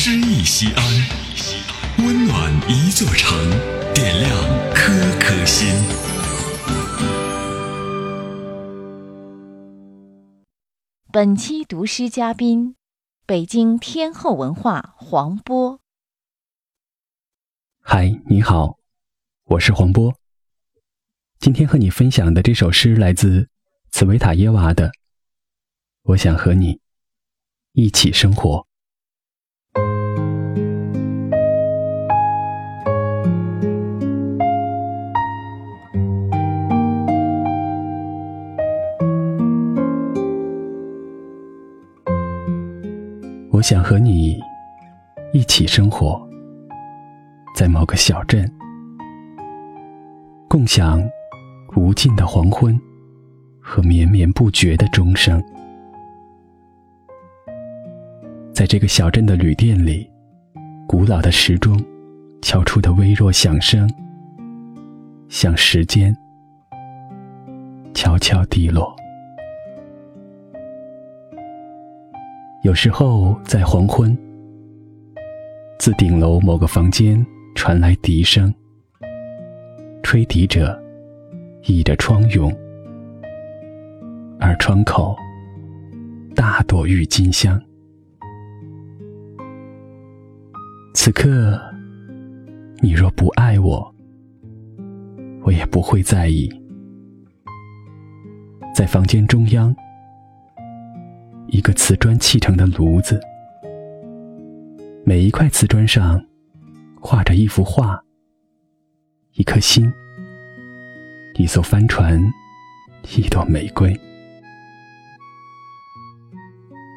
诗意西安，温暖一座城，点亮颗颗心。本期读诗嘉宾：北京天后文化黄波。嗨，你好，我是黄波。今天和你分享的这首诗来自茨维塔耶娃的《我想和你一起生活》。我想和你一起生活在某个小镇，共享无尽的黄昏和绵绵不绝的钟声。在这个小镇的旅店里，古老的时钟敲出的微弱响声，像时间悄悄滴落。有时候在黄昏，自顶楼某个房间传来笛声，吹笛者倚着窗牖，而窗口大朵郁金香。此刻，你若不爱我，我也不会在意。在房间中央。一个瓷砖砌成的炉子，每一块瓷砖上画着一幅画，一颗心，一艘帆船，一朵玫瑰。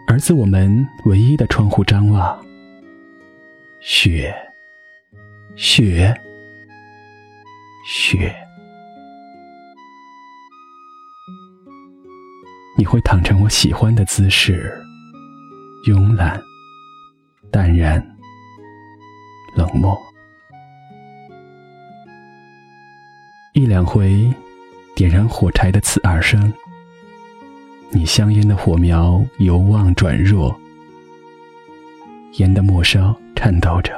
而自我们唯一的窗户张望，雪，雪，雪。你会躺成我喜欢的姿势，慵懒、淡然、冷漠。一两回点燃火柴的刺耳声，你香烟的火苗由旺转弱，烟的末梢颤抖着，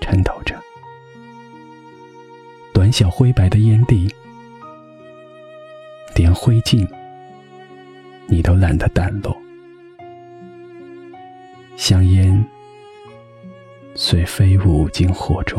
颤抖着，短小灰白的烟蒂，连灰烬。你都懒得掸落，香烟随飞舞进火中。